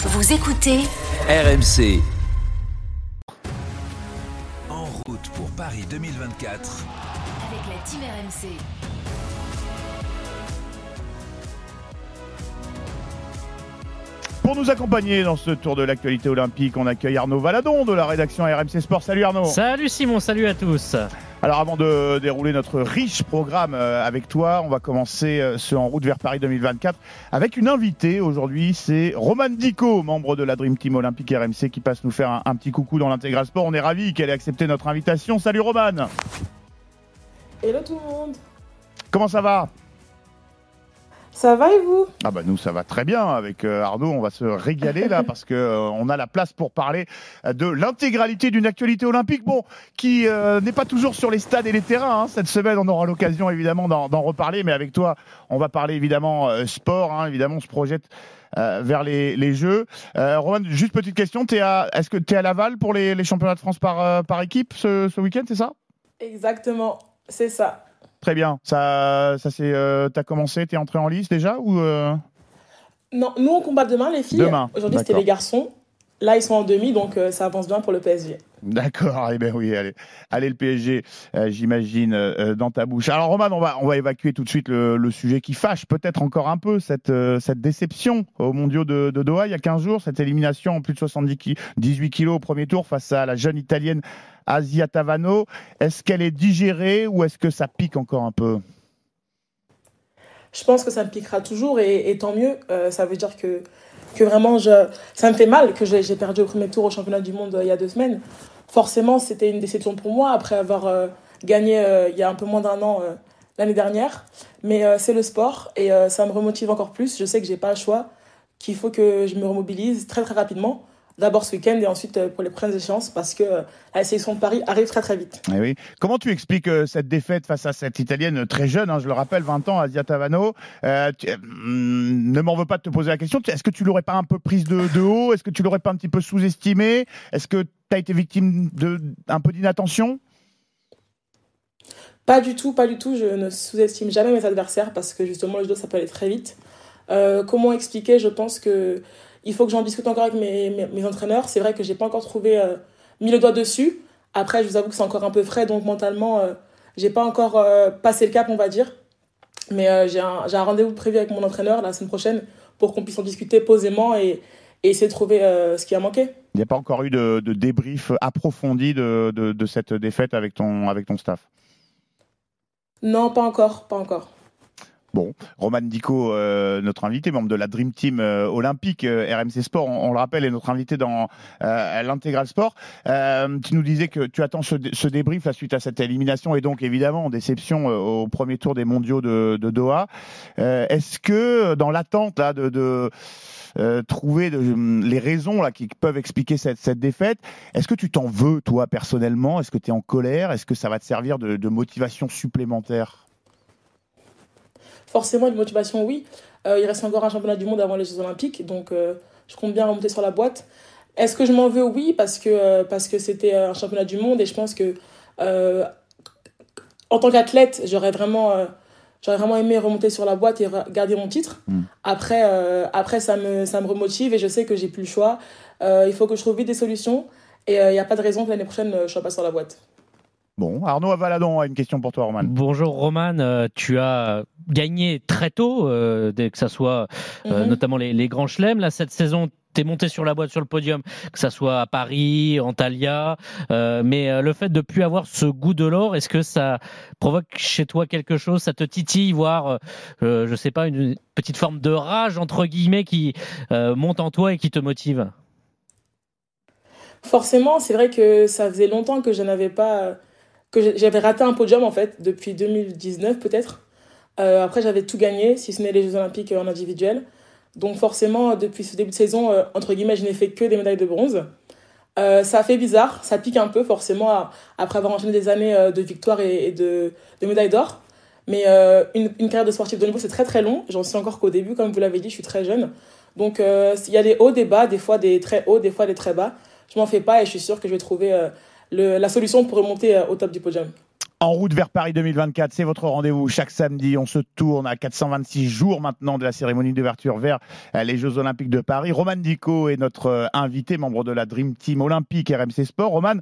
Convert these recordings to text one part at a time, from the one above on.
Vous écoutez RMC. En route pour Paris 2024. avec la team RMC. Pour nous accompagner dans ce tour de l'actualité olympique, on accueille Arnaud Valadon de la rédaction RMC Sport. Salut Arnaud. Salut Simon, salut à tous. Alors avant de dérouler notre riche programme euh, avec toi, on va commencer euh, ce En route vers Paris 2024 avec une invitée aujourd'hui, c'est Romane Dico, membre de la Dream Team olympique RMC qui passe nous faire un, un petit coucou dans l'intégral sport. On est ravis qu'elle ait accepté notre invitation. Salut Romane. Hello tout le monde Comment ça va? Ça va et vous? Ah bah nous ça va très bien avec euh, Arnaud, on va se régaler là parce que euh, on a la place pour parler euh, de l'intégralité d'une actualité olympique, bon qui euh, n'est pas toujours sur les stades et les terrains. hein. Cette semaine on aura l'occasion évidemment d'en reparler, mais avec toi on va parler évidemment euh, sport, hein. évidemment on se projette euh, vers les, les Jeux. Euh, Roman, juste petite question, est-ce que tu es à Laval pour les, les championnats de France par, euh, par équipe ce, ce week-end, c'est ça? Exactement, c'est ça. Très bien. Ça, ça c'est, euh, t'as commencé, t'es entré en lice déjà ou euh Non, nous on combat demain les filles. Demain, Aujourd'hui c'était les garçons. Là ils sont en demi donc euh, ça avance bien pour le PSG. D'accord, eh ben oui, allez, allez le PSG, euh, j'imagine, euh, dans ta bouche. Alors Roman, on va, on va évacuer tout de suite le, sujet qui fâche peut-être encore un peu, cette, euh, cette déception aux mondiaux de, Doha il y a 15 jours, cette élimination en plus de 70 ki- 18 kilos au premier tour face à la jeune italienne Asia Tavano. Est-ce qu'elle est digérée ou est-ce que ça pique encore un peu? Je pense que ça me piquera toujours et, tant mieux. Euh, ça veut dire que, que vraiment je, ça me fait mal que j'ai perdu au premier tour au championnat du monde euh, il y a deux semaines. Forcément c'était une déception pour moi après avoir euh, gagné euh, il y a un peu moins d'un an l'année dernière. Mais c'est le sport et ça me remotive encore plus. Je sais que j'ai pas le choix, qu'il faut que je me remobilise très très rapidement. D'abord ce week-end et ensuite euh, pour les prochaines échéances parce que euh, la sélection de Paris arrive très très vite. Eh oui. Comment tu expliques euh, cette défaite face à cette Italienne très jeune, hein, je le rappelle, 20 ans, Asia Tavano? Euh, tu- euh, mm, Ne m'en veux pas de te poser la question. Est-ce que tu l'aurais pas un peu prise de, de haut? Est-ce que tu l'aurais pas un petit peu sous-estimée? Est-ce que tu as été victime de un peu d'inattention? Pas du tout, pas du tout. Je ne sous-estime jamais mes adversaires parce que justement le judo ça peut aller très vite. Euh, comment expliquer? Je pense que il faut que j'en discute encore avec mes, mes, mes entraîneurs. C'est vrai que j'ai pas encore trouvé euh, mis le doigt dessus. Après, je vous avoue que c'est encore un peu frais, donc mentalement, euh, j'ai pas encore euh, passé le cap, on va dire. Mais euh, j'ai un, un rendez-vous prévu avec mon entraîneur la semaine prochaine pour qu'on puisse en discuter posément et, et essayer de trouver ce qui a manqué. Il n'y a pas encore eu de, de débrief approfondi de, de- de cette défaite avec ton, avec ton staff? Non, pas encore, pas encore. Bon, Roman Dico, euh, notre invité, membre de la Dream Team euh, olympique euh, RMC Sport, on, le rappelle, est notre invité dans euh, l'intégral sport. Euh, tu nous disais que tu attends ce, ce débrief là, suite à cette élimination et donc évidemment en déception euh, au premier tour des mondiaux de, de Doha. Est-ce que dans l'attente là de, trouver de- les raisons là qui peuvent expliquer cette, cette défaite, est-ce que tu t'en veux toi personnellement? Est-ce que tu es en colère? Est-ce que ça va te servir de, de motivation supplémentaire? Forcément, une motivation, oui. Euh, il reste encore un championnat du monde avant les Jeux Olympiques, donc euh, je compte bien remonter sur la boîte. Est-ce que je m'en veux? Oui, parce que euh, parce que c'était un championnat du monde et je pense que en tant qu'athlète, j'aurais vraiment j'aurais vraiment aimé remonter sur la boîte et garder mon titre. Mm. Après après ça me ça me remotive et je sais que j'ai plus le choix. Il faut que je trouve vite des solutions et il n'y a pas de raison que l'année prochaine je sois pas sur la boîte. Bon, Arnaud Avaladon a une question pour toi, Roman. Bonjour Roman, Euh, tu as gagné très tôt, euh, dès que ça soit euh, Mhm. notamment les, les grands chelems. Là, cette saison, tu es monté sur la boîte sur le podium, que ça soit à Paris, Antalya. Euh, mais euh, le fait de plus avoir ce goût de l'or, est-ce que ça provoque chez toi quelque chose? Ça te titille, voire, euh, je sais pas, une petite forme de rage, entre guillemets, qui euh, monte en toi et qui te motive? Forcément, c'est vrai que ça faisait longtemps que je n'avais pas. Que j'avais raté un podium en fait, depuis 2019 peut-être. Euh, après, j'avais tout gagné, si ce n'est les Jeux Olympiques en individuel. Donc, forcément, depuis ce début de saison, euh, entre guillemets, je n'ai fait que des médailles de bronze. Euh, ça fait bizarre, ça pique un peu, forcément, après avoir enchaîné des années euh, de victoires et, de, médailles d'or. Mais euh, une, une carrière de sportif de niveau, c'est très très long. J'en suis encore qu'au début, comme vous l'avez dit, je suis très jeune. Donc, euh, il y a des hauts, des bas, des fois des très hauts, des fois des très bas. Je m'en fais pas et je suis sûre que je vais trouver euh, le- la solution pour remonter euh, au top du podium. En route vers Paris 2024, c'est votre rendez-vous chaque samedi. On se tourne à 426 jours maintenant de la cérémonie d'ouverture vers euh, les Jeux Olympiques de Paris. Roman Dico est notre euh, invité, membre de la Dream Team Olympique RMC Sport. Roman,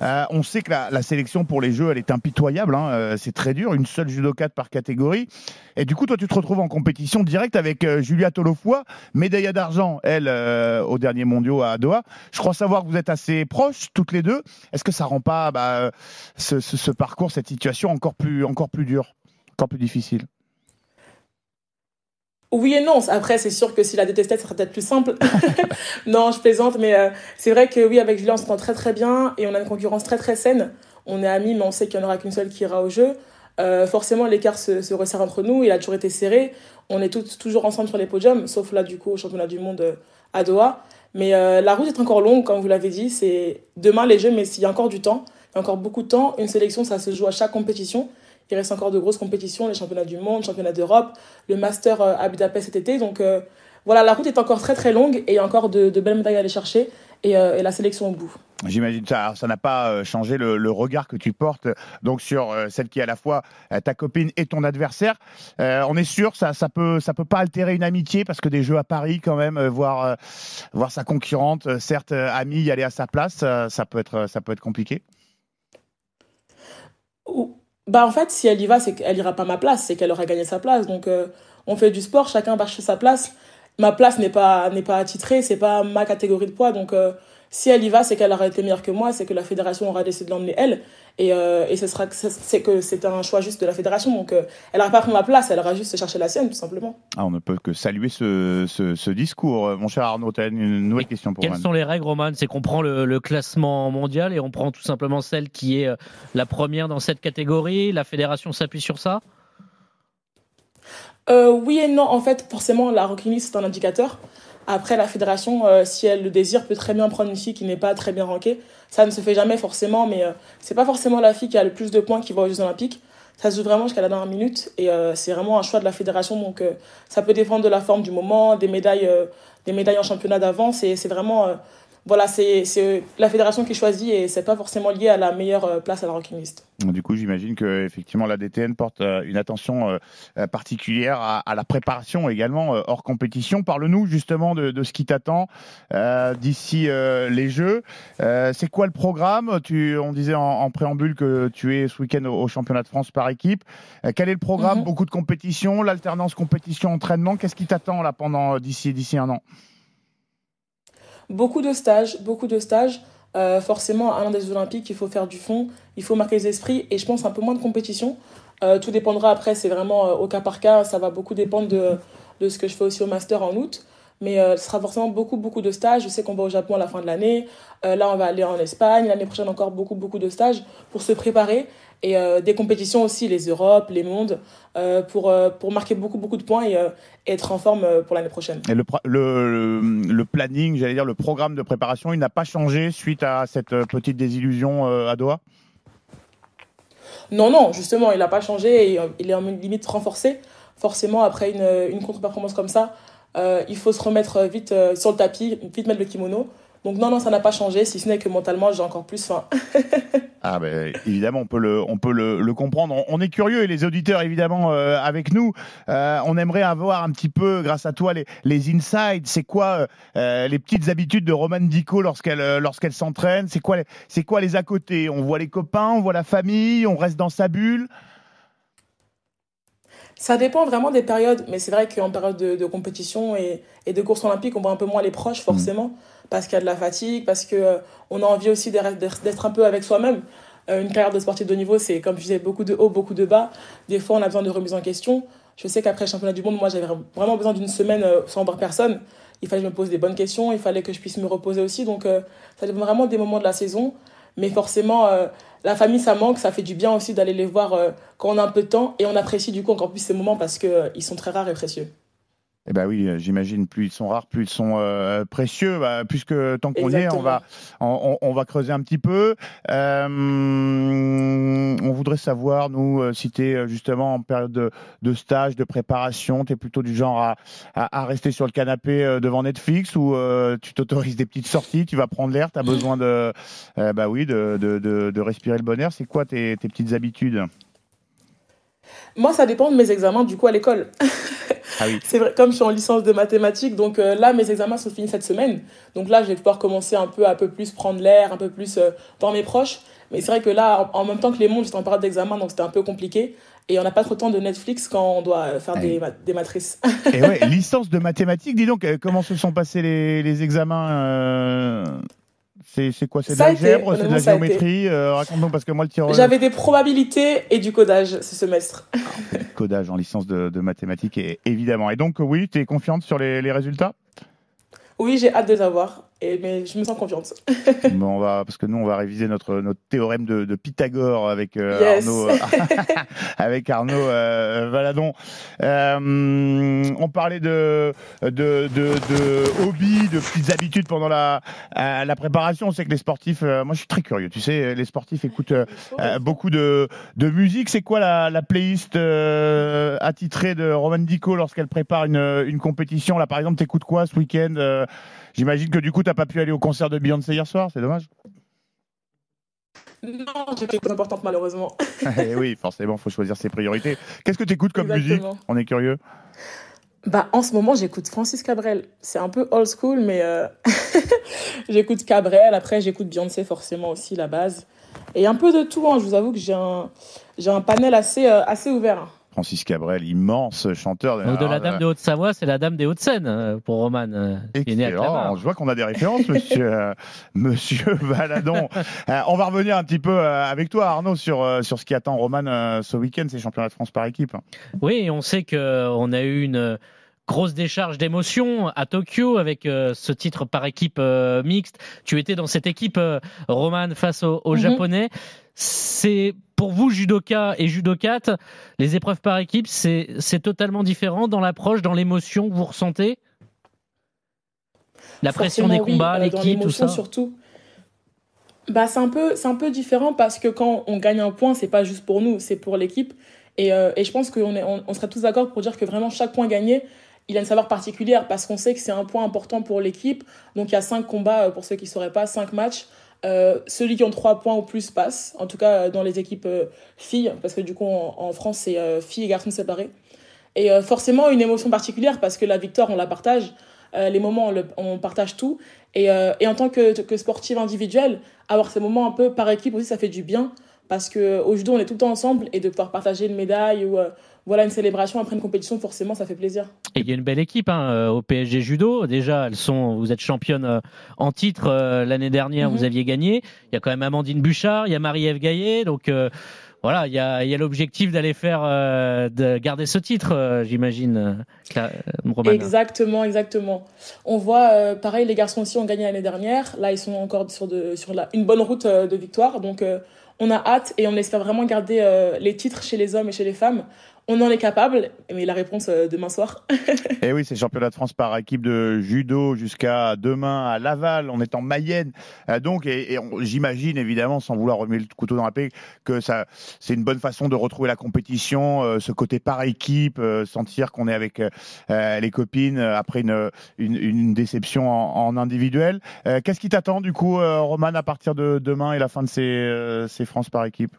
euh, on sait que la, sélection pour les Jeux, elle est impitoyable. Hein. c'est très dur, une seule judocate par catégorie. Et du coup, toi, tu te retrouves en compétition directe avec Julia Tolofoy, médaille d'argent, elle, au dernier mondiaux à Doha. Je crois savoir que vous êtes assez proches, toutes les deux. Est-ce que ça rend pas bah, ce, ce, ce parcours, cette situation encore plus, encore plus dure, encore plus difficile oui et non. Après, c'est sûr que si la détestait, ça serait peut-être plus simple. non, je plaisante, mais euh, c'est vrai que oui, avec Julien, on s'entend très très bien et on a une concurrence très très saine. On est amis, mais on sait qu'il n'y en aura qu'une seule qui ira au jeu. Euh, forcément, l'écart se, se, resserre entre nous. Il a toujours été serré. On est tous, toujours ensemble sur les podiums, sauf là, du coup, au championnat du monde euh, à Doha. Mais la route est encore longue, comme vous l'avez dit. C'est demain les Jeux, mais s'il y a encore du temps, il y a encore beaucoup de temps. Une sélection, ça se joue à chaque compétition. Il reste encore de grosses compétitions, les championnats du monde, championnats d'Europe, le Master euh, à Budapest cet été. Donc euh, voilà, la route est encore très très longue et il y a encore de, belles médailles à aller chercher et, euh, et la sélection au bout. J'imagine ça, ça n'a pas changé le, regard que tu portes donc sur celle qui est à la fois ta copine et ton adversaire. on est sûr, ça, ça peut, pas altérer une amitié parce que des jeux à Paris quand même, voir, sa concurrente, certes amie, y aller à sa place, ça peut être compliqué. Bah en fait, si elle y va, c'est qu'elle ira pas ma place, c'est qu'elle aura gagné sa place. Donc euh, on fait du sport, chacun va chercher sa place. Ma place n'est pas n'est pas attitrée, c'est pas ma catégorie de poids. Donc euh, si elle y va, c'est qu'elle aura été meilleure que moi, c'est que la fédération aura décidé de l'emmener elle. Et, euh, et ce sera c'est que c'est un choix juste de la fédération. Donc euh, elle n'aura pas pris ma place, elle aura juste cherché la sienne, tout simplement. Ah, on ne peut que saluer ce, ce, discours. Mon cher Arnaud, tu as une nouvelle question pour moi. Quelles sont les règles, Roman? C'est qu'on prend le, le, classement mondial et on prend tout simplement celle qui est la première dans cette catégorie. La fédération s'appuie sur ça? Oui et non. En fait, forcément, la ranking c'est un indicateur. Après, la fédération, euh, si elle le désire, peut très bien prendre une fille qui n'est pas très bien rankée. Ça ne se fait jamais forcément, mais euh, c'est pas forcément la fille qui a le plus de points qui va aux Jeux Olympiques. Ça se joue vraiment jusqu'à la dernière minute et euh, c'est vraiment un choix de la fédération. Donc ça peut dépendre de la forme du moment, des médailles, des médailles en championnat d'avance. Et c'est vraiment voilà, c'est la fédération qui choisit et c'est pas forcément lié à la meilleure euh, place à la ranking list. Du coup, j'imagine que effectivement la DTN porte euh, une attention euh, particulière à, la préparation également hors compétition. Parle-nous justement de, ce qui t'attend d'ici les Jeux. c'est quoi le programme? Tu, On disait en, préambule que tu es ce week-end au, championnat de France par équipe. quel est le programme? Mhm. Beaucoup de compétitions, l'alternance compétition-entraînement. Qu'est-ce qui t'attend là pendant d'ici d'ici un an? Beaucoup de stages, beaucoup de stages. Euh, forcément, à l'un des Olympiques, il faut faire du fond, il faut marquer les esprits et je pense un peu moins de compétition. Euh, tout dépendra après, c'est vraiment euh, au cas par cas, ça va beaucoup dépendre de, de, ce que je fais aussi au master en août. Mais ce sera forcément beaucoup, beaucoup de stages. Je sais qu'on va au Japon à la fin de l'année. là, on va aller en Espagne. L'année prochaine, encore beaucoup, beaucoup de stages pour se préparer et euh, des compétitions aussi, les Europes, les mondes, euh, pour, euh, pour marquer beaucoup, beaucoup de points et, être en forme pour l'année prochaine. Et le, le, le planning, j'allais dire le programme de préparation, il n'a pas changé suite à cette petite désillusion à Doha? Non, non, justement, il n'a pas changé et il est en limite renforcé. Forcément, après une, une contre-performance comme ça, il faut se remettre vite sur le tapis, vite mettre le kimono donc non, non, ça n'a pas changé, si ce n'est que mentalement, j'ai encore plus faim. ah ben évidemment, on peut le, on peut le, comprendre. On, est curieux et les auditeurs évidemment euh, avec nous. Euh, on aimerait avoir un petit peu, grâce à toi, les, les insides. C'est quoi euh, les petites habitudes de Romane Dico lorsqu'elle lorsqu'elle s'entraîne? C'est quoi, c'est quoi les à côté? On voit les copains, on voit la famille, on reste dans sa bulle? Ça dépend vraiment des périodes, mais c'est vrai qu'en période de, compétition et, et, de course olympique, on voit un peu moins les proches forcément. Mm parce qu'il y a de la fatigue, parce qu'on euh, on a envie aussi d'être un peu avec soi-même. Euh, une carrière de sportif de niveau, c'est comme je disais, beaucoup de hauts, beaucoup de bas. Des fois, on a besoin de remise en question. Je sais qu'après le championnat du monde, moi, j'avais vraiment besoin d'une semaine euh, sans voir personne. Il fallait que je me pose des bonnes questions, il fallait que je puisse me reposer aussi. Donc, ça dépend vraiment des moments de la saison. Mais forcément, la famille, ça manque. Ça fait du bien aussi d'aller les voir quand on a un peu de temps. Et on apprécie du coup encore plus ces moments parce qu'ils sont très rares et précieux. Eh ben oui, j'imagine. Plus ils sont rares, plus ils sont euh, précieux. Bah, puisque tant qu'on y est, on va, on, on, va creuser un petit peu. Euh, on voudrait savoir, nous, euh, si tu es justement en période de, de stage, de préparation, tu es plutôt du genre à, à, à, rester sur le canapé devant Netflix ou tu t'autorises des petites sorties, tu vas prendre l'air, tu as besoin de, bah oui, de, de, de, de respirer le bon air. C'est quoi tes, tes petites habitudes? Moi, ça dépend de mes examens, du coup, à l'école. Ah c'est vrai, comme je suis en licence de mathématiques, donc euh, là, mes examens sont finis cette semaine. Donc là, je vais pouvoir commencer un peu, un peu plus prendre l'air, un peu plus euh, dans mes proches. Mais c'est vrai que là, en, même temps que les mondes, j'étais en période d'examen, donc c'était un peu compliqué. Et on n'a pas trop de temps de Netflix quand on doit euh, faire des, des, matrices. Et ouais, licence de mathématiques, dis donc, comment se sont passés les, les examens c'est quoi? C'est de l'algèbre C'est de la géométrie euh, Raconte-nous, parce que moi, le tirage. J'avais des probabilités et du codage ce semestre. codage en licence de, de, mathématiques, évidemment. Et donc, oui, tu es confiante sur les, les résultats? Oui, j'ai hâte de les avoir mais je me sens confiante. bon, on va, parce que nous, on va réviser notre, notre théorème de, de Pythagore avec euh, Arnaud, avec Arnaud euh, Valadon. Euh, on parlait de, de, de, de hobby, de petites habitudes pendant la, la préparation. On sait que les sportifs, moi je suis très curieux, tu sais, les sportifs écoutent beaucoup de, de musique. C'est quoi la, la playlist attitrée de Roman Dico lorsqu'elle prépare une, une compétition? Là, par exemple, t'écoutes quoi ce week-end? J'imagine que du coup, tu n'as pas pu aller au concert de Beyoncé hier soir, c'est dommage. Non, j'ai quelque chose d'important malheureusement. Eh oui, forcément, il faut choisir ses priorités. Qu'est-ce que tu écoutes comme musique? On est curieux. Bah, en ce moment, j'écoute Francis Cabrel. C'est un peu old school, mais euh, j'écoute Cabrel. Après, j'écoute Beyoncé, forcément aussi, la base. Et un peu de tout. Hein. Je vous avoue que j'ai un, j'ai un panel assez, euh, assez ouvert. Francis Cabrel, immense chanteur. De, de la Dame de Haute-Savoie, c'est la Dame des Hauts-de-Seine euh, pour Roman. Euh, Excellent. Je vois qu'on a des références, monsieur, euh, monsieur Valadon. on va revenir un petit peu avec toi, Arnaud, sur, sur ce qui attend Roman ce week-end, ces championnats de France par équipe. Oui, on sait qu'on a eu une grosse décharge d'émotions à Tokyo avec ce titre par équipe mixte. Tu étais dans cette équipe, Roman, face aux, mhm. Japonais. C'est pour vous, judoka et judokate, les épreuves par équipe, c'est totalement différent dans l'approche, dans l'émotion que vous ressentez? La pression des combats, euh, l'équipe, tout ça surtout. Bah, c'est un, peu, un peu différent parce que quand on gagne un point, c'est pas juste pour nous, c'est pour l'équipe. Et, euh, et, je pense qu'on on, on serait tous d'accord pour dire que vraiment chaque point gagné, il a une saveur particulière parce qu'on sait que c'est un point important pour l'équipe. Donc il y a cinq combats, euh, pour ceux qui ne sauraient pas, cinq matchs. Euh, celui qui ont trois points ou plus passe, en tout cas dans les équipes euh, filles, parce que du coup en, France c'est euh, filles et garçons séparés. Et forcément une émotion particulière parce que la victoire on la partage, les moments on, partage tout. Et, et en tant que, que sportive individuelle, avoir ces moments un peu par équipe aussi ça fait du bien parce qu'au judo on est tout le temps ensemble et de pouvoir partager une médaille ou voilà une célébration après une compétition, forcément, ça fait plaisir. Et il y a une belle équipe hein, euh, au PSG Judo. Déjà, elles sont, vous êtes championne euh, en titre euh, l'année dernière, vous mhm. aviez gagné. Il y a quand même Amandine Bouchard, il y a Marie-Ève Gaillet, donc. voilà, il y a, y a l'objectif d'aller faire, de garder ce titre, j'imagine, Exactement, exactement. On voit, pareil, les garçons aussi ont gagné l'année dernière. Là, ils sont encore sur, de, sur la, une bonne route de victoire. Donc, on a hâte et on espère vraiment garder les titres chez les hommes et chez les femmes on en est capable, mais la réponse euh, demain soir. et eh oui, c'est championnat de France par équipe de judo jusqu'à demain à Laval. On est en Mayenne, euh, donc et, j'imagine évidemment, sans vouloir remuer le couteau dans la paix, que ça, c'est une bonne façon de retrouver la compétition, euh, ce côté par équipe, sentir qu'on est avec les copines après une, une, déception en, individuel. Qu'est-ce qui t'attend du coup, Roman, à partir de demain et la fin de ces, ces France par équipe?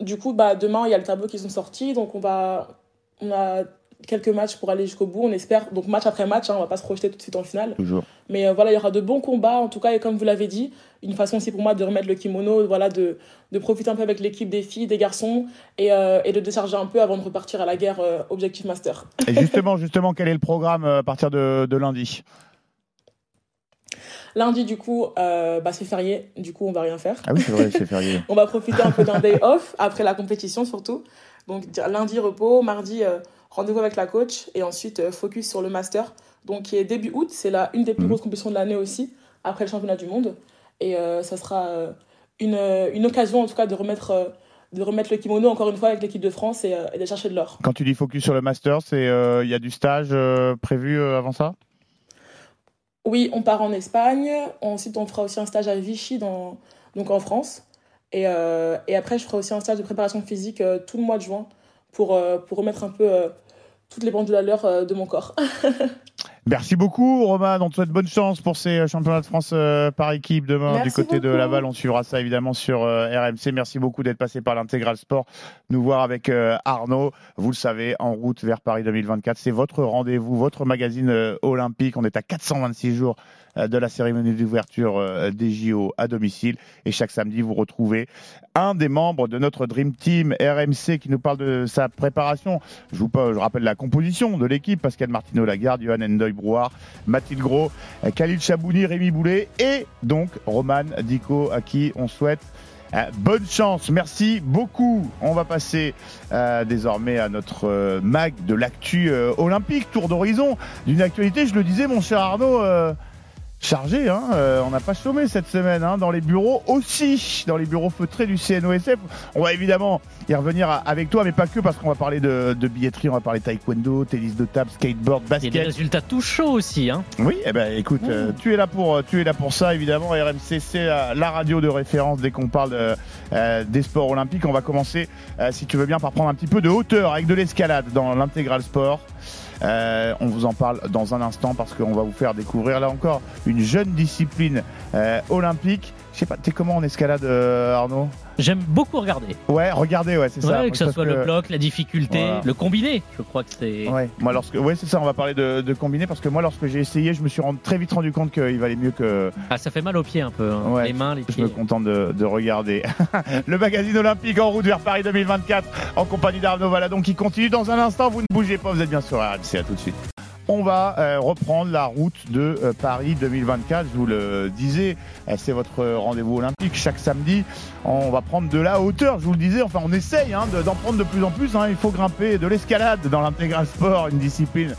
Du coup, bah, demain, il y a le tableau qui sont sortis. Donc, on, va, on a quelques matchs pour aller jusqu'au bout. On espère, donc match après match, hein, on va pas se projeter tout de suite en finale. Toujours. Mais euh, voilà, il y aura de bons combats, en tout cas, et comme vous l'avez dit, une façon aussi pour moi de remettre le kimono, voilà, de, de profiter un peu avec l'équipe des filles, des garçons, et, euh, et, de décharger un peu avant de repartir à la guerre euh, Objectif Master. Et justement, justement, quel est le programme à partir de, de lundi? Lundi, du coup, euh, bah, c'est férié. Du coup, on va rien faire. Ah oui, c'est vrai, c'est férié. on va profiter un peu d'un day off après la compétition, surtout. Donc, lundi, repos. Mardi, euh, rendez-vous avec la coach. Et ensuite, euh, focus sur le master. Donc, qui est début août. C'est là une des plus mhm. grosses compétitions de l'année aussi, après le championnat du monde. Et ça sera une, une, occasion, en tout cas, de remettre de remettre le kimono encore une fois avec l'équipe de France et, et de chercher de l'or. Quand tu dis focus sur le master, il y a du stage prévu avant ça? Oui, on part en Espagne. Ensuite, on fera aussi un stage à Vichy, donc en France. Et, et après, je ferai aussi un stage de préparation physique tout le mois de juin pour, pour remettre un peu toutes les pendules à l'heure de mon corps. Merci beaucoup, Roman. On te souhaite bonne chance pour ces championnats de France euh, par équipe demain Merci du côté beaucoup. de Laval. On suivra ça évidemment sur euh, RMC. Merci beaucoup d'être passé par l'Intégral Sport. Nous voir avec euh, Arnaud. Vous le savez, en route vers Paris 2024. C'est votre rendez-vous, votre magazine euh, olympique. On est à 426 jours euh, de la cérémonie d'ouverture euh, des JO à domicile. Et chaque samedi, vous retrouvez un des membres de notre Dream Team RMC qui nous parle de sa préparation. Je vous je rappelle la composition de l'équipe. Pascal Martino Lagarde, Johan Endoy Brouard, Mathilde Gros, euh, Khalil Chabouni, Rémi Boulet et donc Roman Dico à qui on souhaite euh, bonne chance, merci beaucoup. On va passer euh, désormais à notre euh, mag de l'actu euh, olympique, tour d'horizon d'une actualité, je le disais mon cher Arnaud, euh, chargé, hein, euh, on n'a pas chômé cette semaine hein, dans les bureaux aussi, dans les bureaux feutrés du CNOSF. On va évidemment y revenir avec toi, mais pas que parce qu'on va parler de, de billetterie, on va parler taekwondo, tennis de table, skateboard, y a des basket. résultats tout chauds aussi. Hein. Oui, eh ben écoute, euh, tu es là pour euh, tu es là pour ça évidemment. RMC c'est la radio de référence dès qu'on parle de, euh, des sports olympiques. On va commencer, euh, si tu veux bien, par prendre un petit peu de hauteur avec de l'escalade dans l'intégral sport. Euh, on vous en parle dans un instant parce qu'on va vous faire découvrir là encore une jeune discipline euh, olympique. Je sais pas, t'es comment en escalade, euh, Arnaud? J'aime beaucoup regarder. Ouais, regardez, ouais, c'est ça. Ouais, que ce soit le bloc, la difficulté, Voilà. le combiné. Je crois que c'est. Ouais, moi lorsque, ouais, c'est ça. On va parler de, de combiné parce que moi, lorsque j'ai essayé, je me suis rendu- très vite rendu compte qu'il valait mieux que Ah, ça fait mal aux pieds un peu. hein. Ouais, les mains, les Je me pieds. contente de, de regarder. le magazine olympique en route vers Paris 2024 en compagnie d'Arnaud Valadon qui continue dans un instant. Vous ne bougez pas, vous êtes bien sur RMC. À tout de suite. On va euh, reprendre la route de euh, Paris 2024. Je vous le disais, euh, c'est votre rendez-vous olympique chaque samedi. On va prendre de la hauteur, je vous le disais. Enfin, on essaye hein, de- d'en prendre de plus en plus. hein. Il faut grimper de l'escalade dans l'intégral sport, une discipline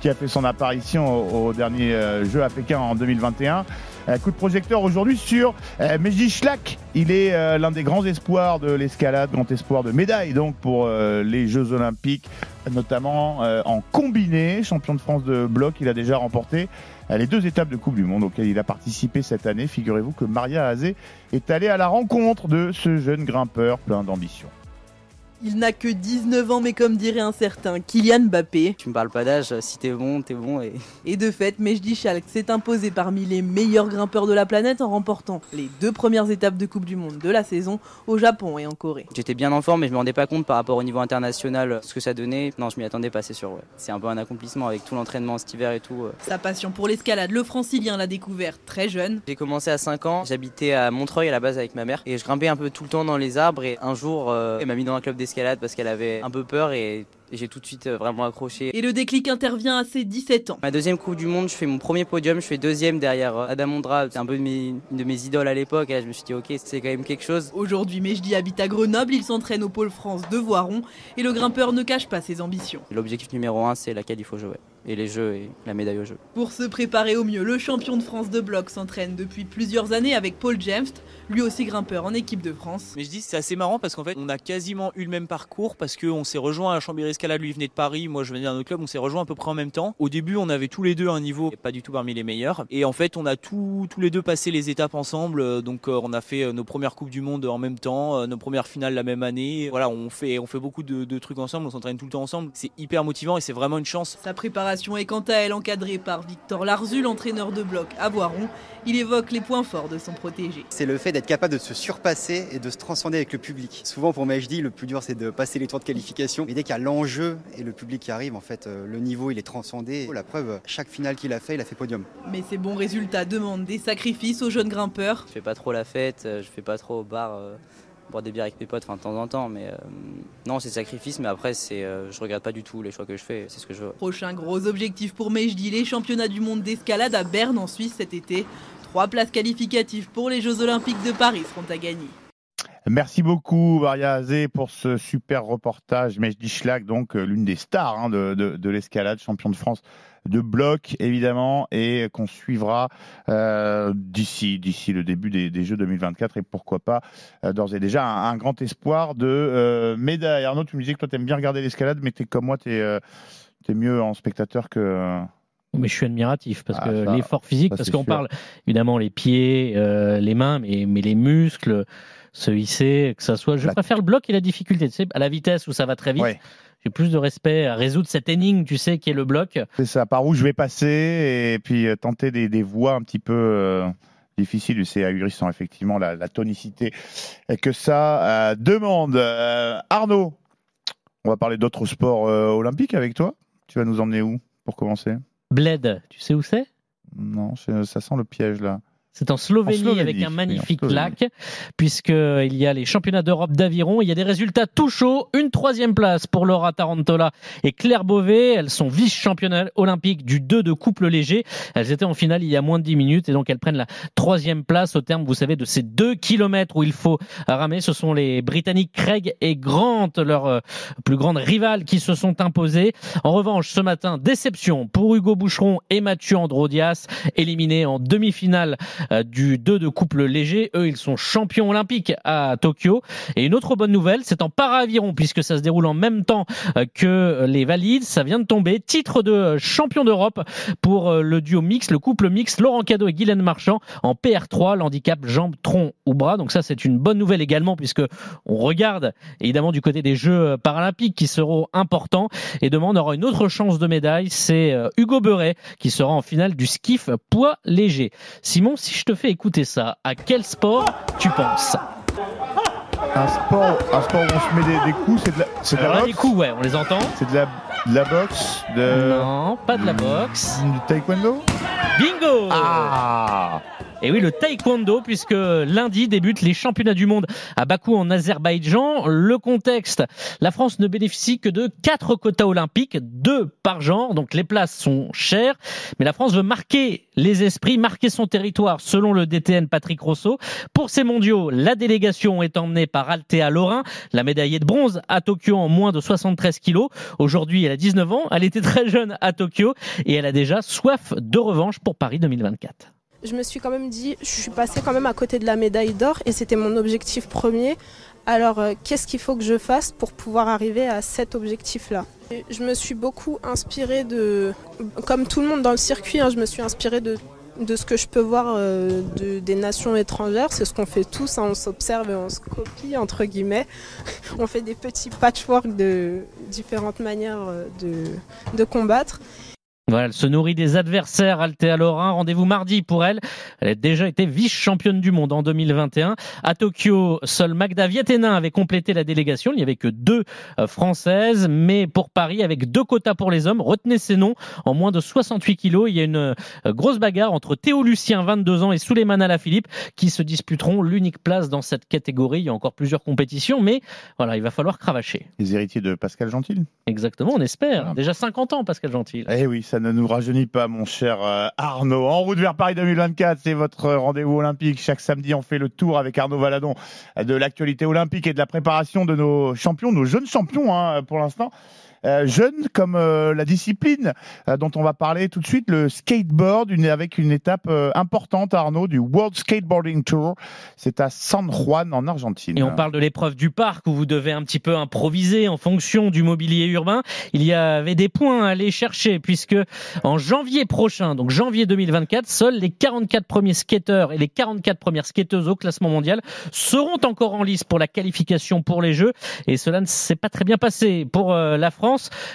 qui a fait son apparition au, au dernier jeu à Pékin en 2021. Euh, coup de projecteur aujourd'hui sur euh, Meji Schlack. Il est euh, l'un des grands espoirs de l'escalade, grand espoir de médaille donc pour les Jeux Olympiques, notamment en combiné, champion de France de bloc. Il a déjà remporté les deux étapes de Coupe du Monde auxquelles il a participé cette année. Figurez-vous que Maria Azé est allée à la rencontre de ce jeune grimpeur plein d'ambition. Il n'a que 19 ans, mais comme dirait un certain Kylian Mbappé. Tu me parles pas d'âge, si t'es bon, t'es bon. Et... Et de fait, Mejdi Schalk s'est imposé parmi les meilleurs grimpeurs de la planète en remportant les deux premières étapes de Coupe du Monde de la saison au Japon et en Corée. J'étais bien en forme, mais je me rendais pas compte par rapport au niveau international ce que ça donnait. Non, je m'y attendais pas, c'est sûr. ouais. C'est un peu un accomplissement avec tout l'entraînement cet hiver et tout. Sa passion pour l'escalade, le francilien l'a découvert très jeune. J'ai commencé à 5 ans, j'habitais à Montreuil à la base avec ma mère et je grimpais un peu tout le temps dans les arbres et un jour euh, elle m'a mis dans un club parce qu'elle avait un peu peur et j'ai tout de suite euh, vraiment accroché. Et le déclic intervient à ses 17 ans. Ma deuxième Coupe du Monde, je fais mon premier podium, je fais deuxième derrière euh, Adam Ondra, c'est un peu de mes, une de mes idoles à l'époque et là je me suis dit ok c'est quand même quelque chose. Aujourd'hui, Mejdi habite à Grenoble, il s'entraîne au Pôle France de Voiron et le grimpeur ne cache pas ses ambitions. L'objectif numéro un c'est laquelle il faut jouer et les jeux et la médaille aux jeux. Pour se préparer au mieux, le champion de France de bloc s'entraîne depuis plusieurs années avec Paul Jemft, lui aussi grimpeur en équipe de France. Mais je dis c'est assez marrant parce qu'en fait on a quasiment eu le même parcours parce qu'on s'est rejoint à Chambéry Escalade, lui il venait de Paris, moi je venais d'un autre club, on s'est rejoint à peu près en même temps. Au début on avait tous les deux un niveau pas du tout parmi les meilleurs et en fait on a tous tous les deux passé les étapes ensemble euh, donc euh, on a fait euh, nos premières coupes du monde en même temps, nos premières finales la même année. Voilà on fait on fait beaucoup de, de trucs ensemble, on s'entraîne tout le temps ensemble. C'est hyper motivant et c'est vraiment une chance. Sa préparation est quant à elle encadrée par Victor Larzu, l'entraîneur de bloc à Voiron. Il évoque les points forts de son protégé. C'est le fait d'être capable de se surpasser et de se transcender avec le public. Souvent pour Majdi, le plus dur c'est de passer les tours de qualification. Mais dès qu'il y a l'enjeu et le public qui arrive, en fait, euh, le niveau il est transcendé. La preuve, chaque finale qu'il a fait, il a fait podium. Mais ces bons résultats demandent des sacrifices aux jeunes grimpeurs. Je fais pas trop la fête, euh, je fais pas trop au bar, euh, boire des bières avec mes potes, enfin de temps en temps, mais euh, non c'est sacrifice, mais après c'est, euh, je regrette pas du tout les choix que je fais, c'est ce que je veux. Prochain gros objectif pour Mejdi, les championnats du monde d'escalade à Berne en Suisse cet été. Trois places qualificatives pour les Jeux Olympiques de Paris seront à gagner. Merci beaucoup, Maria Azé, pour ce super reportage. Mejdi Schlack, donc euh, l'une des stars hein, de, de- de l'escalade, champion de France de blocs évidemment et qu'on suivra euh, d'ici le début des, des, Jeux 2024 et pourquoi pas euh, d'ores et déjà un, grand espoir de euh, médaille. Arnaud, tu me disais que toi tu aimes bien regarder l'escalade, mais es comme moi, tu es, es, mieux en spectateur que mais je suis admiratif parce ah, que l'effort physique, parce qu'on parle évidemment les pieds, euh, les mains, mais, mais les muscles, se hisser, que ça soit. Je préfère le bloc et la difficulté. Tu sais, à la vitesse où ça va très vite. J'ai plus de respect à résoudre cette énigme, tu sais, qui est le bloc. C'est ça, par où je vais passer et puis euh, tenter des, des voies un petit peu euh, difficiles. C'est ahurissant, effectivement, la, la, tonicité que ça euh, demande. Euh, Arnaud, on va parler d'autres sports olympiques avec toi. Tu vas nous emmener où pour commencer? Bled, tu sais où c'est? Non, ça sent le piège là. C'est en Slovénie, avec un magnifique lac, puisqu'il y a les championnats d'Europe d'aviron. Il y a des résultats tout chauds. Une troisième place pour Laura Tarantola et Claire Beauvais. Elles sont vice-championnes olympiques du 2 de couple léger. Elles étaient en finale il y a moins de 10 minutes et donc elles prennent la troisième place au terme, vous savez, de ces deux kilomètres où il faut ramer. Ce sont les Britanniques Craig et Grant, leurs euh, plus grandes rivales, qui se sont imposées. En revanche, ce matin, déception pour Hugo Boucheron et Mathieu Androdias, éliminés en demi-finale euh, du 2 de couple léger. Eux, ils sont champions olympiques à Tokyo. Et une autre bonne nouvelle, c'est en para-aviron, puisque ça se déroule en même temps euh, que les valides. Ça vient de tomber. Titre de champion d'Europe pour euh, le duo mix, le couple mix, Laurent Cadeau et Guylaine Marchand en PR3, l'handicap jambes, tronc ou bras. Donc ça, c'est une bonne nouvelle également, puisque on regarde évidemment du côté des Jeux paralympiques qui seront importants. Et demain, on aura une autre chance de médaille. C'est Hugo Beuret qui sera en finale du skiff poids léger. Simon, si je te fais écouter ça, à quel sport tu penses un sport, un sport où on se met des, des coups, c'est de la, c'est de la boxe. Des coups, ouais, on les entend. C'est de la, de la boxe. De... Non, pas de la boxe. Du taekwondo. Bingo. Ah. Et oui, le taekwondo, puisque lundi débutent les championnats du monde à Bakou en Azerbaïdjan. Le contexte, la France ne bénéficie que de quatre quotas olympiques, deux par genre, donc les places sont chères. Mais la France veut marquer les esprits, marquer son territoire, selon le DTN Patrick Rousseau. Pour ces mondiaux, la délégation est emmenée par Althea Lorrain, la médaillée de bronze à Tokyo en moins de 73 kilos. Aujourd'hui, elle a 19 ans, elle était très jeune à Tokyo et elle a déjà soif de revanche pour Paris 2024 je me suis quand même dit, je suis passée quand même à côté de la médaille d'or et c'était mon objectif premier. Alors, euh, qu'est-ce qu'il faut que je fasse pour pouvoir arriver à cet objectif-là? Je me suis beaucoup inspirée de, comme tout le monde dans le circuit, hein, je me suis inspirée de, de ce que je peux voir euh, de, des nations étrangères. C'est ce qu'on fait tous, hein, on s'observe et on se copie, entre guillemets. on fait des petits patchwork de différentes manières euh, de, de combattre. Voilà, elle se nourrit des adversaires. Althea Lorrain, rendez-vous mardi pour elle. Elle a déjà été vice-championne du monde en 2021. À Tokyo, seule Magda Vietenin avait complété la délégation. Il n'y avait que deux euh, françaises. Mais pour Paris, avec deux quotas pour les hommes, retenez ces noms. En moins de 68 kilos, il y a une euh, grosse bagarre entre Théo Lucien, 22 ans, et Souleymane Alaphilippe, qui se disputeront l'unique place dans cette catégorie. Il y a encore plusieurs compétitions, mais voilà, il va falloir cravacher. Les héritiers de Pascal Gentil. Exactement, on espère. Déjà 50 ans, Pascal Gentil. Eh oui, ça ne nous rajeunit pas, mon cher euh, Arnaud. En route vers Paris 2024, c'est votre rendez-vous olympique. Chaque samedi, on fait le tour avec Arnaud Valadon de l'actualité olympique et de la préparation de nos champions, nos jeunes champions hein, pour l'instant. Euh, jeune comme euh, la discipline euh, dont on va parler tout de suite, le skateboard, une, avec une étape importante, Arnaud, du World Skateboarding Tour. C'est à San Juan en Argentine. Et on parle de l'épreuve du parc où vous devez un petit peu improviser en fonction du mobilier urbain. Il y avait des points à aller chercher puisque en janvier prochain, donc janvier 2024, seuls les 44 premiers skateurs et les 44 premières skateuses au classement mondial seront encore en lice pour la qualification pour les Jeux. Et cela ne s'est pas très bien passé pour la France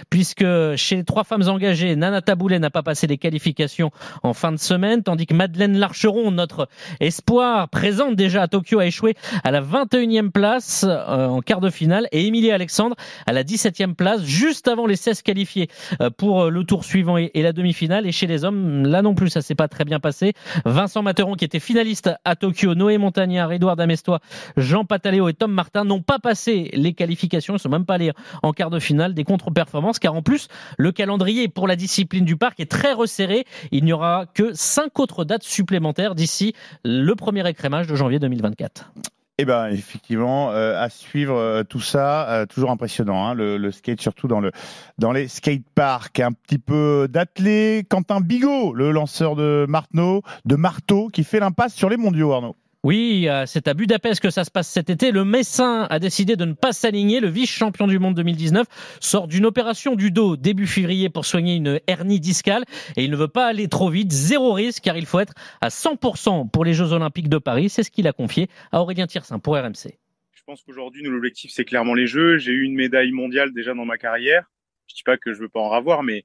puisque chez les trois femmes engagées, Nana Taboulet n'a pas passé les qualifications en fin de semaine, tandis que Madeleine Larcheron, notre espoir présente déjà à Tokyo, a échoué à la 21e place euh, en quart de finale, et Émilie Alexandre à la 17e place, juste avant les 16 qualifiés euh, pour euh, le tour suivant et, la demi-finale. Et chez les hommes, là non plus, ça s'est pas très bien passé. Vincent Materon, qui était finaliste à Tokyo, Noé Montagnard, Édouard Damestois, Jean Pataleo et Tom Martin n'ont pas passé les qualifications, ils sont même pas allés en quart de finale. Des contre performance, car en plus, le calendrier pour la discipline du parc est très resserré. Il n'y aura que cinq autres dates supplémentaires d'ici le premier écrémage de janvier 2024. Eh ben effectivement, euh, à suivre euh, tout ça, euh, toujours impressionnant, hein, le, skate surtout dans le dans les un petit peu d'athlé. Quentin Bigot, le lanceur de Marteau, de marteau, qui fait l'impasse sur les mondiaux, Arnaud. Oui, euh, c'est à Budapest que ça se passe cet été. Le Messin a décidé de ne pas s'aligner. Le vice-champion du monde 2019 sort d'une opération du dos début février pour soigner une hernie discale et il ne veut pas aller trop vite. Zéro risque car il faut être à 100% pour les Jeux Olympiques de Paris. C'est ce qu'il a confié à Aurélien Tiersin pour RMC. Je pense qu'aujourd'hui, nous, l'objectif, c'est clairement les Jeux. J'ai eu une médaille mondiale déjà dans ma carrière. Je dis pas que je veux pas en avoir, mais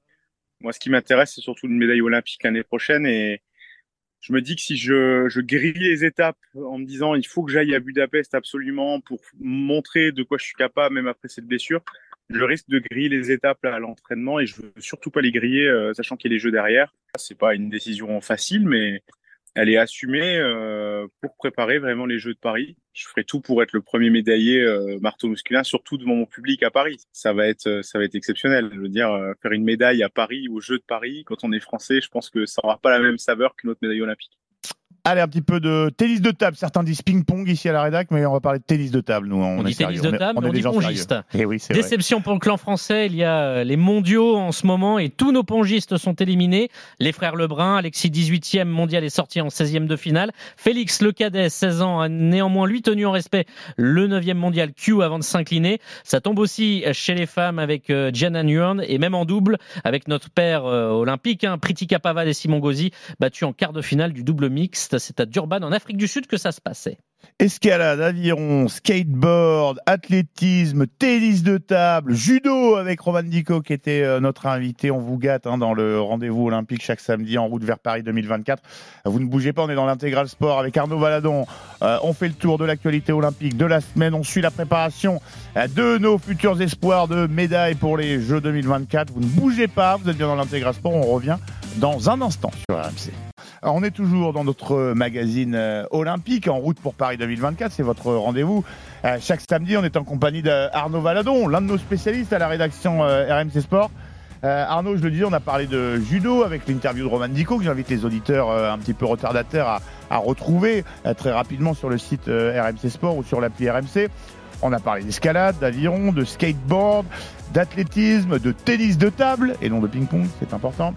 moi, ce qui m'intéresse, c'est surtout une médaille olympique l'année prochaine et je me dis que si je, grille les étapes en me disant il faut que j'aille à Budapest absolument pour montrer de quoi je suis capable, même après cette blessure, je risque de griller les étapes à l'entraînement et je veux surtout pas les griller, euh, sachant qu'il y a les jeux derrière. C'est pas une décision facile, mais elle est assumée euh, pour préparer vraiment les Jeux de Paris. Je ferai tout pour être le premier médaillé euh, marteau musculin, surtout devant mon public à Paris. Ça va être, euh, ça va être exceptionnel. Je veux dire, euh, faire une médaille à Paris, aux Jeux de Paris, quand on est français, je pense que ça n'aura pas la même saveur qu'une autre médaille olympique. Allez, un petit peu de tennis de table. Certains disent ping-pong ici à la rédac, mais on va parler de tennis de table. Nous, on, on dit tennis de table, on, on, on dit pongiste. Et oui, Déception vrai. pour le clan français. Il y a les mondiaux en ce moment et tous nos pongistes sont éliminés. Les frères Lebrun, Alexis 18e mondial est sorti en 16e de finale. Félix le cadet, 16 ans, a néanmoins lui tenu en respect le 9e mondial Q avant de s'incliner. Ça tombe aussi chez les femmes avec Gianna Nguyen et même en double avec notre père euh, olympique, hein, Pritika Pavad et Simon Gauzy, battus en quart de finale du double mixte. C'est à Durban en Afrique du Sud que ça se passait. Escalade, aviron, skateboard, athlétisme, tennis de table, judo avec Roman Dico qui était euh, notre invité. On vous gâte hein, dans le rendez-vous olympique chaque samedi en route vers Paris 2024. Vous ne bougez pas, on est dans l'intégral sport avec Arnaud Valadon. Euh, on fait le tour de l'actualité olympique de la semaine. On suit la préparation euh, de nos futurs espoirs de médailles pour les Jeux 2024. Vous ne bougez pas, vous êtes bien dans l'intégral sport. On revient dans un instant sur RMC. On est toujours dans notre magazine euh, olympique en route pour Paris 2024. C'est votre rendez-vous. Euh, chaque samedi, on est en compagnie d'Arnaud Valadon, l'un de nos spécialistes à la rédaction euh, RMC Sport. Arnaud, je le disais, on a parlé de judo avec l'interview de Roman Dico que j'invite les auditeurs un petit peu retardataires à, à retrouver très rapidement sur le site RMC Sport ou sur l'appli RMC. On a parlé d'escalade, d'aviron, de skateboard, d'athlétisme, de tennis de table et non de ping-pong, c'est important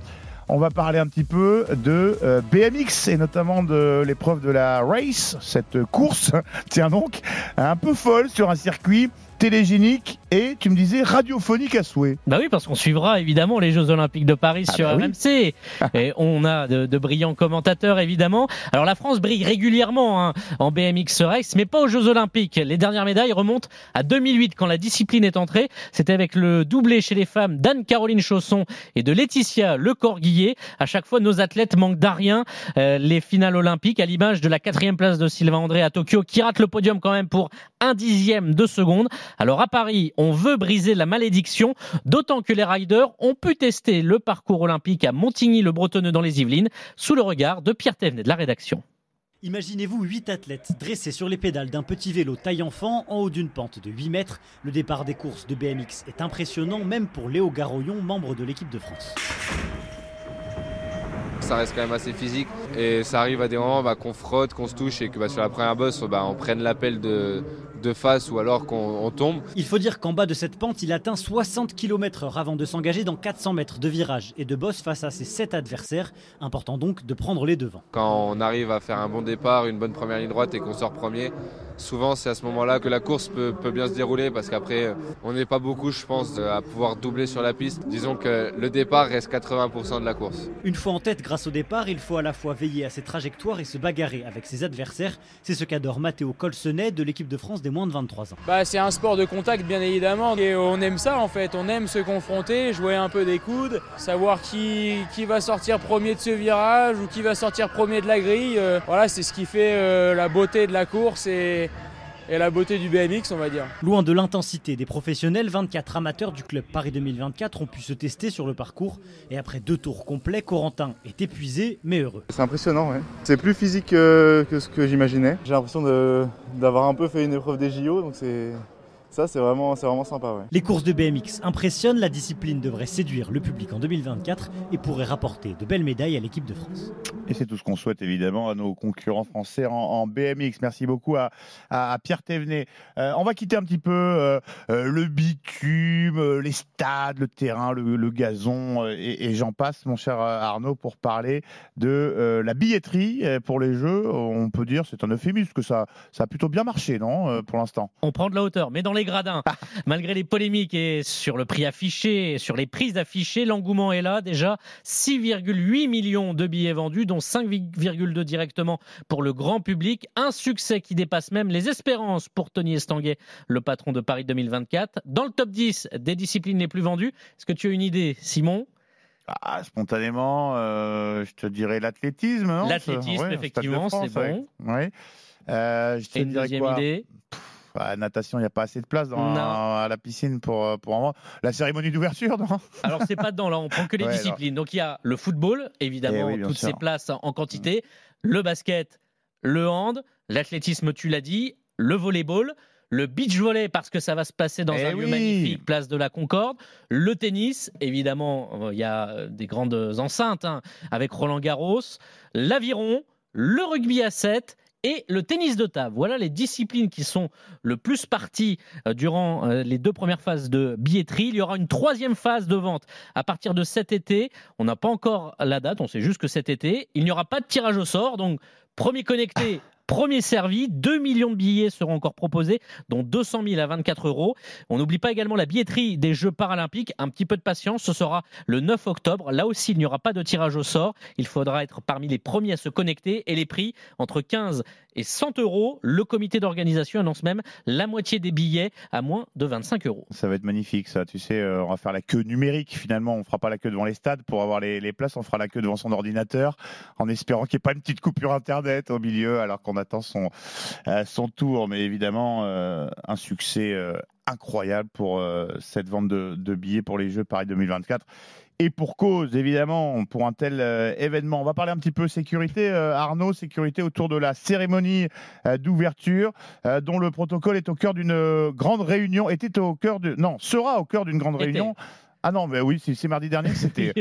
on va parler un petit peu de euh, BMX et notamment de l'épreuve de la race, cette course, tiens donc, un peu folle sur un circuit télégénique et tu me disais radiophonique à souhait. Bah oui, parce qu'on suivra évidemment les Jeux Olympiques de Paris ah sur bah RMC. Et on a de, de, brillants commentateurs évidemment. Alors la France brille régulièrement hein, en BMX race, mais pas aux Jeux Olympiques. Les dernières médailles remontent à 2008 quand la discipline est entrée. C'était avec le doublé chez les femmes d'Anne-Caroline Chausson et de Laetitia Lecorguillet. À chaque fois, nos athlètes manquent d'arien. Euh, les finales olympiques, à l'image de la quatrième place de Sylvain André à Tokyo, qui rate le podium quand même pour un dixième de seconde. Alors à Paris, on veut briser la malédiction, d'autant que les riders ont pu tester le parcours olympique à Montigny-le-Bretonneux dans les Yvelines, sous le regard de Pierre Thévenet de la rédaction. Imaginez-vous 8 athlètes dressés sur les pédales d'un petit vélo taille enfant en haut d'une pente de 8 mètres. Le départ des courses de BMX est impressionnant, même pour Léo Garoyon, membre de l'équipe de France ça reste quand même assez physique et ça arrive à des moments bah, qu'on frotte, qu'on se touche et que bah, sur la première bosse bah, on prenne l'appel de, de face ou alors qu'on tombe. Il faut dire qu'en bas de cette pente, il atteint 60 km/h avant de s'engager dans 400 mètres de virage et de bosse face à ses 7 adversaires. Important donc de prendre les devants. Quand on arrive à faire un bon départ, une bonne première ligne droite et qu'on sort premier, souvent c'est à ce moment-là que la course peut, peut, bien se dérouler parce qu'après on n'est pas beaucoup je pense à pouvoir doubler sur la piste. Disons que le départ reste 80% de la course. Une fois en tête grâce au départ, il faut à la fois veiller à ses trajectoires et se bagarrer avec ses adversaires. C'est ce qu'adore Matteo Colsenet de l'équipe de France des moins de 23 ans. Bah, c'est un sport de contact bien évidemment et on aime ça en fait, on aime se confronter, jouer un peu des coudes, savoir qui, qui va sortir premier de ce virage ou qui va sortir premier de la grille. Euh, voilà, c'est ce qui fait euh, la beauté de la course et et la beauté du BMX, on va dire. Loin de l'intensité des professionnels, 24 amateurs du club Paris 2024 ont pu se tester sur le parcours. Et après deux tours complets, Corentin est épuisé mais heureux. C'est impressionnant, ouais. c'est plus physique que, que ce que j'imaginais. J'ai l'impression d'avoir un peu fait une épreuve des JO, donc c'est Ça, c'est vraiment, sympa. Ouais. Les courses de BMX impressionnent, la discipline devrait séduire le public en 2024 et pourrait rapporter de belles médailles à l'équipe de France. Et c'est tout ce qu'on souhaite évidemment à nos concurrents français en, en BMX. Merci beaucoup à, à, à Pierre Thévenet. Euh, on va quitter un petit peu euh, euh, le bitume, euh, les stades, le terrain, le, le gazon euh, et, et j'en passe, mon cher Arnaud, pour parler de euh, la billetterie pour les Jeux. On peut dire, c'est un euphémisme, que ça, ça a plutôt bien marché, non, euh, pour l'instant? On prend de la hauteur, mais dans les gradins. Malgré les polémiques et sur le prix affiché, sur les prises affichées, l'engouement est là. Déjà 6,8 millions de billets vendus, dont 5,2 directement pour le grand public. Un succès qui dépasse même les espérances pour Tony Estanguet, le patron de Paris 2024. Dans le top 10 des disciplines les plus vendues, est-ce que tu as une idée, Simon? Ah, spontanément, euh, je te dirais l'athlétisme, L'athlétisme, Ouais, effectivement, c'est bon. ouais. Euh, je te Et une deuxième quoi? idée? Ah, natation, il n'y a pas assez de place dans, à la piscine pour, pour moi. La cérémonie d'ouverture, non? Alors c'est pas dedans là, on prend que les Ouais, disciplines. Donc il y a le football, évidemment, Eh oui, toutes sûr. ces places en quantité, le basket, le hand, l'athlétisme, tu l'as dit, le volleyball, le beach volley parce que ça va se passer dans Eh un lieu magnifique, place de la Concorde, le tennis, évidemment, euh, il y a euh, des grandes enceintes hein, avec Roland Garros, l'aviron, le rugby à 7 et le tennis de table. Voilà les disciplines qui sont le plus parties euh, durant euh, les deux premières phases de billetterie. Il y aura une troisième phase de vente à partir de cet été. On n'a pas encore la date, on sait juste que cet été, il n'y aura pas de tirage au sort. Donc, premier connecté. Premier servi, 2 millions de billets seront encore proposés, dont 200 000 à 24 euros. On n'oublie pas également la billetterie des Jeux paralympiques. Un petit peu de patience, ce sera le 9 octobre. Là aussi, il n'y aura pas de tirage au sort. Il faudra être parmi les premiers à se connecter et les prix entre 15 et 100 euros. Le comité d'organisation annonce même la moitié des billets à moins de 25 euros. Ça va être magnifique, ça. Tu sais, euh, on va faire la queue numérique. Finalement, on fera pas la queue devant les stades pour avoir les, les places. On fera la queue devant son ordinateur, en espérant qu'il n'y ait pas une petite coupure internet au milieu, alors qu'on attend son euh, son tour. Mais évidemment, euh, un succès euh, incroyable pour cette vente de, de billets pour les Jeux Paris 2024. Et pour cause, évidemment, pour un tel euh, événement. On va parler un petit peu sécurité, euh, Arnaud, sécurité autour de la cérémonie euh, d'ouverture, dont le protocole est au cœur d'une grande réunion, était au cœur de, non, sera au cœur d'une grande Était. réunion. Ah non, mais oui, c'est mardi dernier que c'était.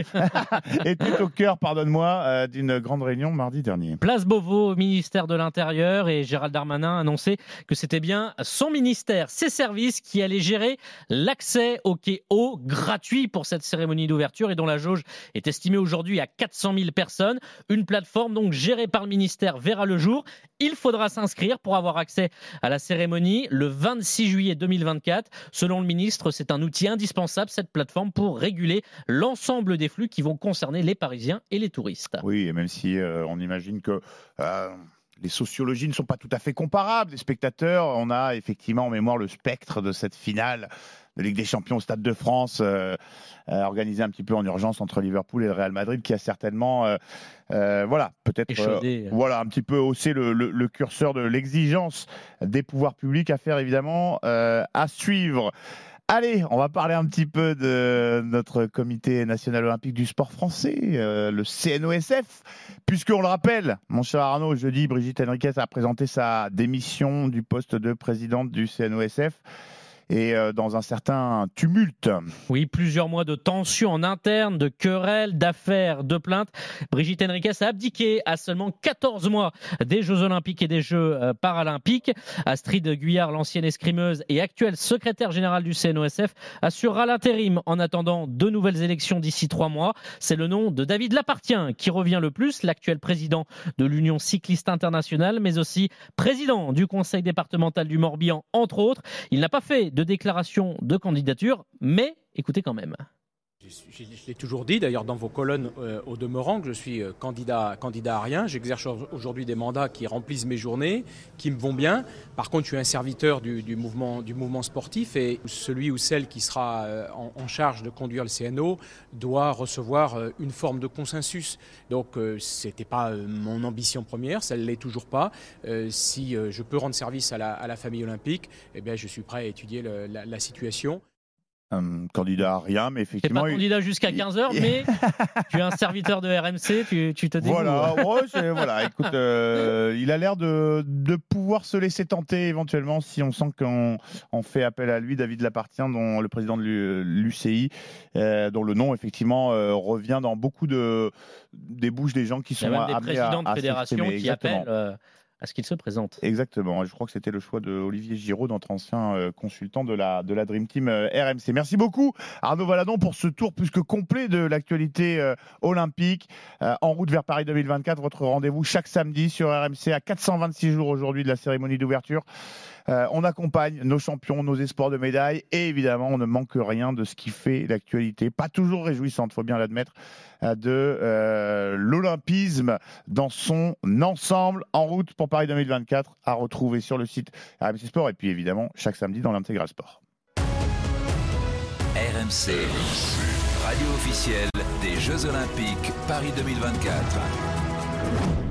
était au cœur, pardonne-moi, euh, d'une grande réunion mardi dernier. Place Beauvau au ministère de l'Intérieur et Gérald Darmanin a annoncé que c'était bien son ministère, ses services qui allaient gérer l'accès au quai gratuit pour cette cérémonie d'ouverture et dont la jauge est estimée aujourd'hui à 400 000 personnes. Une plateforme donc gérée par le ministère verra le jour. Il faudra s'inscrire pour avoir accès à la cérémonie le 26 juillet 2024. Selon le ministre, c'est un outil indispensable, cette plateforme, pour réguler l'ensemble des flux qui vont concerner les Parisiens et les touristes. Oui, et même si euh, on imagine que euh, les sociologies ne sont pas tout à fait comparables, les spectateurs, on a effectivement en mémoire le spectre de cette finale de Ligue des Champions au Stade de France, euh, euh, organisée un petit peu en urgence entre Liverpool et le Real Madrid, qui a certainement, euh, voilà, peut-être, voilà, un petit peu haussé le, le- le curseur de l'exigence des pouvoirs publics. À faire évidemment à suivre. Allez, on va parler un petit peu de notre comité national olympique du sport français, euh, le CNOSF, puisqu'on le rappelle, mon cher Arnaud, jeudi, Brigitte Henriquez a présenté sa démission du poste de présidente du CNOSF et euh, dans un certain tumulte. Oui, plusieurs mois de tensions en interne, de querelles, d'affaires, de plaintes. Brigitte Henriquez a abdiqué à seulement 14 mois des Jeux Olympiques et des Jeux euh, Paralympiques. Astrid Guyard, l'ancienne escrimeuse et actuelle secrétaire générale du CNOSF, assurera l'intérim en attendant de nouvelles élections d'ici trois mois. C'est le nom de David Lapartien qui revient le plus, l'actuel président de l'Union cycliste internationale, mais aussi président du conseil départemental du Morbihan, entre autres. Il n'a pas fait de déclaration de candidature, mais écoutez quand même. Je, l'ai toujours dit, d'ailleurs dans vos colonnes euh, au demeurant, que je suis euh, candidat, à rien. J'exerce au- aujourd'hui des mandats qui remplissent mes journées, qui me vont bien. Par contre, je suis un serviteur du, mouvement, sportif et celui ou celle qui sera euh, en, charge de conduire le CNO doit recevoir une forme de consensus. Donc, ce n'était pas mon ambition première, ça ne l'est toujours pas. Si je peux rendre service à la, famille olympique, eh bien, je suis prêt à étudier la situation. Un candidat à rien, mais effectivement. pas il- candidat jusqu'à 15h, mais tu es un serviteur de RMC, tu, tu te dis. Voilà, ouais, voilà, écoute, euh, il a l'air de, de pouvoir se laisser tenter éventuellement si on sent qu'on on fait appel à lui, David Lapartien, dont le président de l'U- l'UCI, euh, dont le nom effectivement euh, revient dans beaucoup de des bouches des gens qui Il y sont a même des amenés présidents de à fédération s'exprimer. qui appellent à ce qu'il se présente. Exactement. Je crois que c'était le choix de Olivier Giraud, notre ancien euh, consultant de la, de la Dream Team euh, RMC. Merci beaucoup, Arnaud Valadon, pour ce tour plus que complet de l'actualité euh, olympique. En route vers Paris 2024, votre rendez-vous chaque samedi sur RMC à 426 jours aujourd'hui de la cérémonie d'ouverture. Euh, on accompagne nos champions, nos espoirs de médailles et évidemment, on ne manque rien de ce qui fait l'actualité, pas toujours réjouissante, faut bien l'admettre, euh, de euh, l'olympisme dans son ensemble en route pour Paris 2024 à retrouver sur le site RMC Sport et puis évidemment chaque samedi dans l'intégral sport. RMC, radio officielle des Jeux Olympiques Paris 2024.